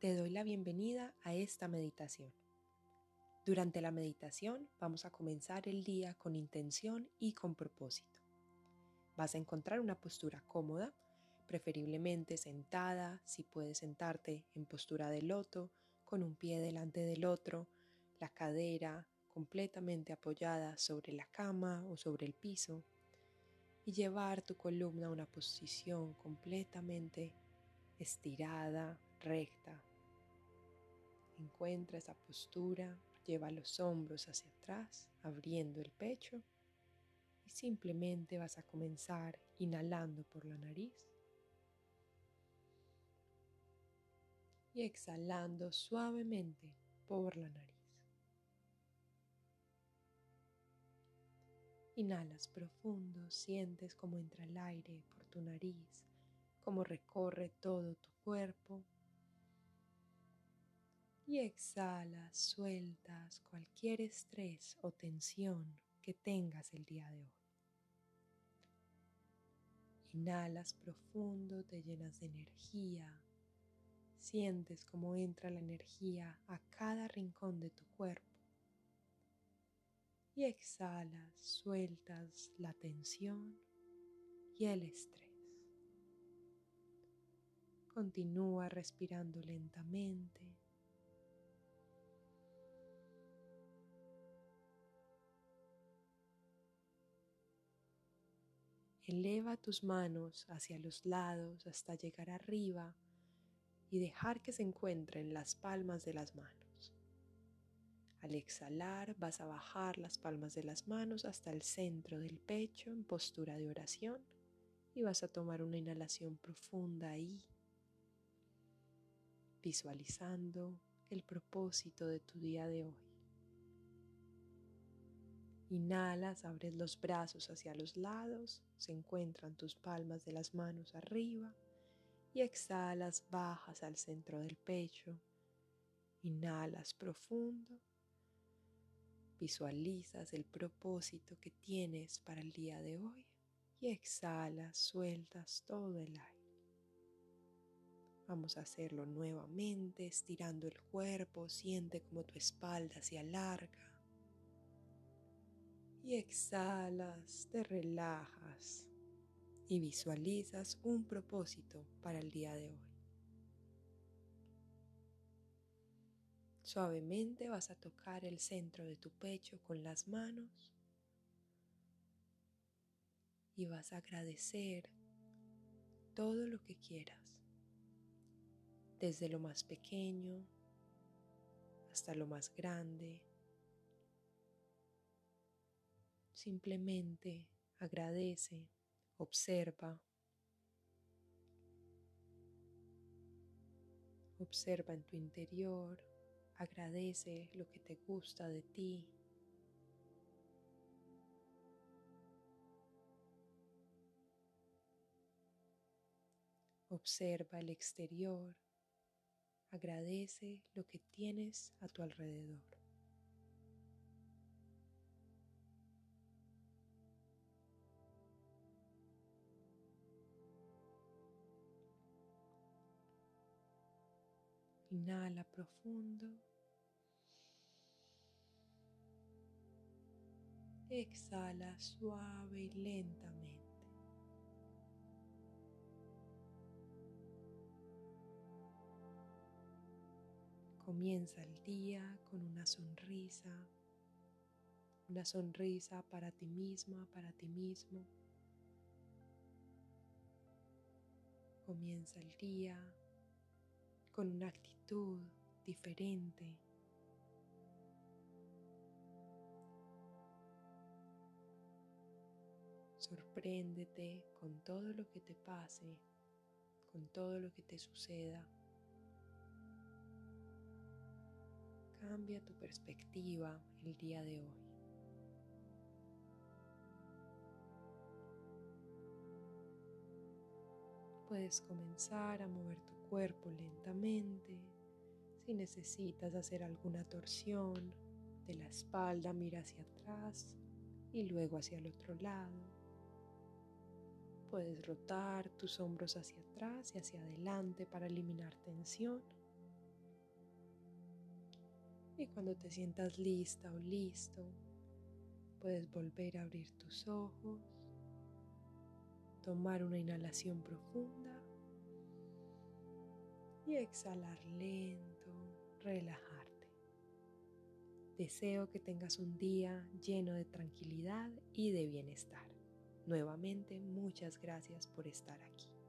Te doy la bienvenida a esta meditación. Durante la meditación vamos a comenzar el día con intención y con propósito. Vas a encontrar una postura cómoda, preferiblemente sentada, si puedes sentarte en postura de loto, con un pie delante del otro, la cadera completamente apoyada sobre la cama o sobre el piso y llevar tu columna a una posición completamente estirada, recta. Encuentra esa postura, lleva los hombros hacia atrás, abriendo el pecho y simplemente vas a comenzar inhalando por la nariz y exhalando suavemente por la nariz. Inhalas profundo, sientes cómo entra el aire por tu nariz, cómo recorre todo tu cuerpo. Y exhalas, sueltas cualquier estrés o tensión que tengas el día de hoy. Inhalas profundo, te llenas de energía, sientes cómo entra la energía a cada rincón de tu cuerpo y exhalas, sueltas la tensión y el estrés. Continúa respirando lentamente. Eleva tus manos hacia los lados hasta llegar arriba y dejar que se encuentren las palmas de las manos. Al exhalar vas a bajar las palmas de las manos hasta el centro del pecho en postura de oración y vas a tomar una inhalación profunda ahí, visualizando el propósito de tu día de hoy. Inhalas, abres los brazos hacia los lados, se encuentran tus palmas de las manos arriba y exhalas, bajas al centro del pecho. Inhalas profundo Visualizas el propósito que tienes para el día de hoy y exhalas, sueltas todo el aire. Vamos a hacerlo nuevamente, estirando el cuerpo, siente como tu espalda se alarga. Y exhalas, te relajas y visualizas un propósito para el día de hoy. Suavemente vas a tocar el centro de tu pecho con las manos y vas a agradecer todo lo que quieras, desde lo más pequeño hasta lo más grande. Simplemente agradece, observa. Observa en tu interior Agradece lo que te gusta de ti. Observa el exterior. Agradece lo que tienes a tu alrededor. Inhala profundo. Exhala suave y lentamente. Comienza el día con una sonrisa, una sonrisa para ti misma, para ti mismo. Comienza el día con una actitud diferente. Sorpréndete con todo lo que te pase, con todo lo que te suceda. Cambia tu perspectiva el día de hoy. Puedes comenzar a mover tu cuerpo lentamente. Si necesitas hacer alguna torsión de la espalda, mira hacia atrás y luego hacia el otro lado. Puedes rotar tus hombros hacia atrás y hacia adelante para eliminar tensión Y cuando te sientas lista o listo, puedes volver a abrir tus ojos, tomar una inhalación profunda y exhalar lento, relajarte. Deseo que tengas un día lleno de tranquilidad y de bienestar. Nuevamente, muchas gracias por estar aquí.